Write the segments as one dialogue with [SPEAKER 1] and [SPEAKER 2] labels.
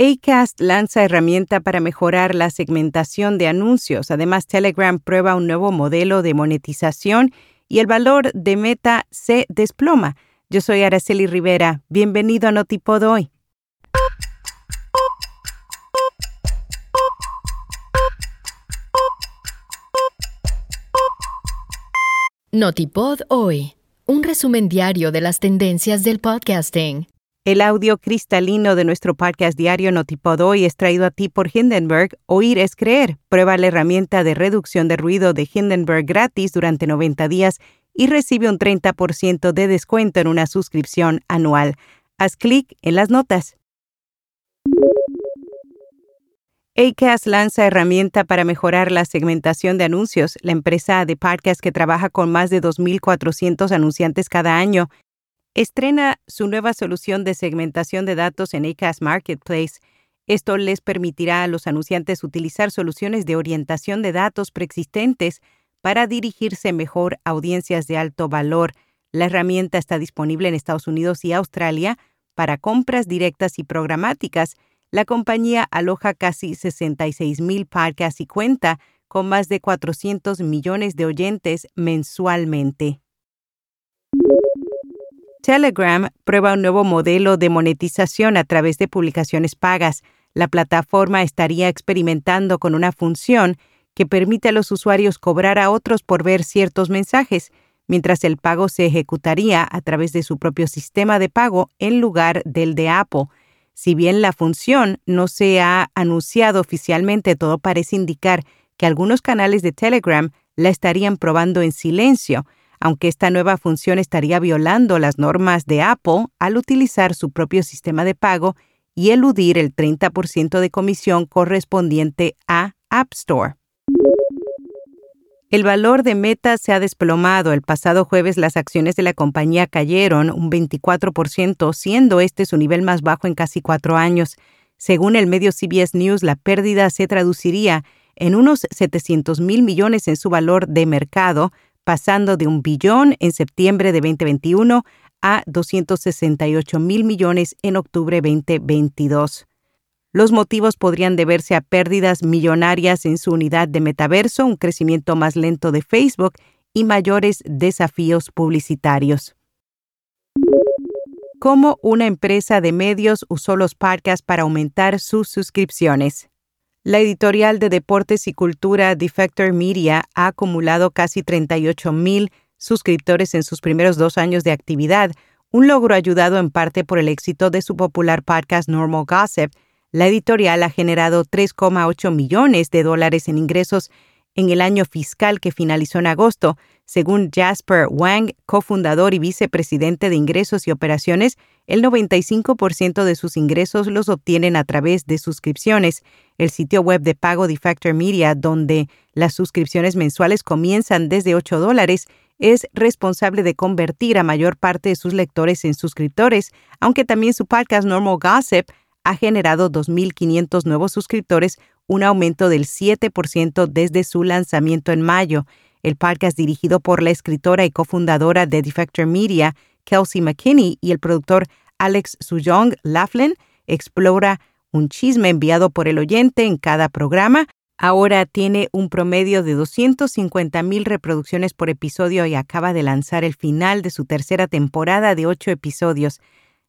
[SPEAKER 1] Acast lanza herramienta para mejorar la segmentación de anuncios. Además, Telegram prueba un nuevo modelo de monetización y el valor de Meta se desploma. Yo soy Araceli Rivera. Bienvenido a Notipod hoy.
[SPEAKER 2] Notipod hoy. Un resumen diario de las tendencias del podcasting.
[SPEAKER 1] El audio cristalino de nuestro podcast diario Notipod hoy es traído a ti por Hindenburg. Oír es creer. Prueba la herramienta de reducción de ruido de Hindenburg gratis durante 90 días y recibe un 30% de descuento en una suscripción anual. Haz clic en las notas. Acast lanza herramienta para mejorar la segmentación de anuncios. La empresa de podcast que trabaja con más de 2.400 anunciantes cada año estrena su nueva solución de segmentación de datos en Acast Marketplace. Esto les permitirá a los anunciantes utilizar soluciones de orientación de datos preexistentes para dirigirse mejor a audiencias de alto valor. La herramienta está disponible en Estados Unidos y Australia para compras directas y programáticas. La compañía aloja casi 66 mil podcasts y cuenta con más de 400 millones de oyentes mensualmente. Telegram prueba un nuevo modelo de monetización a través de publicaciones pagas. La plataforma estaría experimentando con una función que permite a los usuarios cobrar a otros por ver ciertos mensajes, mientras el pago se ejecutaría a través de su propio sistema de pago en lugar del de Apple. Si bien la función no se ha anunciado oficialmente, todo parece indicar que algunos canales de Telegram la estarían probando en silencio, aunque esta nueva función estaría violando las normas de Apple al utilizar su propio sistema de pago y eludir el 30% de comisión correspondiente a App Store. El valor de Meta se ha desplomado. El pasado jueves las acciones de la compañía cayeron un 24%, siendo este su nivel más bajo en casi cuatro años. Según el medio CBS News, la pérdida se traduciría en unos 700 mil millones en su valor de mercado, pasando de un billón en septiembre de 2021 a 268 mil millones en octubre 2022. Los motivos podrían deberse a pérdidas millonarias en su unidad de metaverso, un crecimiento más lento de Facebook y mayores desafíos publicitarios. ¿Cómo una empresa de medios usó los podcasts para aumentar sus suscripciones? La editorial de deportes y cultura Defector Media ha acumulado casi 38 mil suscriptores en sus primeros dos años de actividad, un logro ayudado en parte por el éxito de su popular podcast Normal Gossip. La editorial ha generado 3,8 millones de dólares en ingresos en el año fiscal que finalizó en agosto, según Jasper Wang, cofundador y vicepresidente de ingresos y operaciones, el 95% de sus ingresos los obtienen a través de suscripciones. El sitio web de pago de Factor Media, donde las suscripciones mensuales comienzan desde 8 dólares, es responsable de convertir a mayor parte de sus lectores en suscriptores, aunque también su podcast Normal Gossip ha generado 2.500 nuevos suscriptores, un aumento del 7% desde su lanzamiento en mayo. El podcast dirigido por la escritora y cofundadora de Defector Media, Kelsey McKinney, y el productor Alex Sujong Laughlin explora un chisme enviado por el oyente en cada programa. Ahora tiene un promedio de 250 mil reproducciones por episodio y acaba de lanzar el final de su tercera temporada de ocho episodios.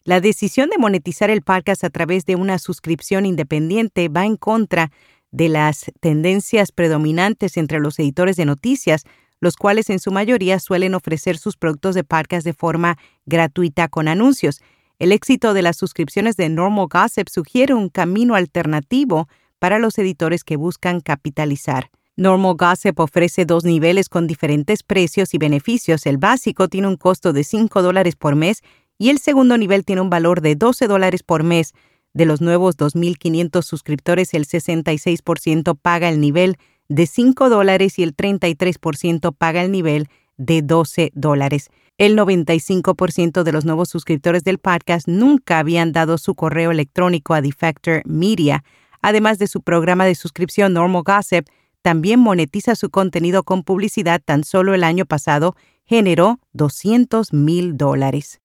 [SPEAKER 1] La decisión de monetizar el podcast a través de una suscripción independiente va en contra de las tendencias predominantes entre los editores de noticias, los cuales en su mayoría suelen ofrecer sus productos de podcast de forma gratuita con anuncios. El éxito de las suscripciones de Normal Gossip sugiere un camino alternativo para los editores que buscan capitalizar. Normal Gossip ofrece dos niveles con diferentes precios y beneficios. El básico tiene un costo de 5 dólares por mes y el segundo nivel tiene un valor de 12 dólares por mes. De los nuevos 2.500 suscriptores, el 66% paga el nivel de 5 dólares y el 33% paga el nivel de 12 dólares. El 95% de los nuevos suscriptores del podcast nunca habían dado su correo electrónico a Defector Media. Además de su programa de suscripción Normal Gossip, también monetiza su contenido con publicidad. Tan solo el año pasado generó 200 mil dólares.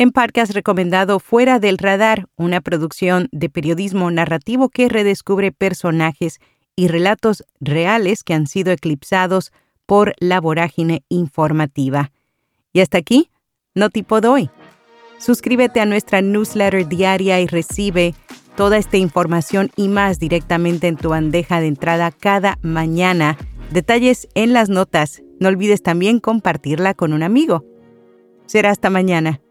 [SPEAKER 1] En podcast recomendado Fuera del Radar, una producción de periodismo narrativo que redescubre personajes y relatos reales que han sido eclipsados por la vorágine informativa. Y hasta aquí, no tipo doy. Suscríbete a nuestra newsletter diaria y recibe toda esta información y más directamente en tu bandeja de entrada cada mañana. Detalles en las notas. No olvides también compartirla con un amigo. Será hasta mañana.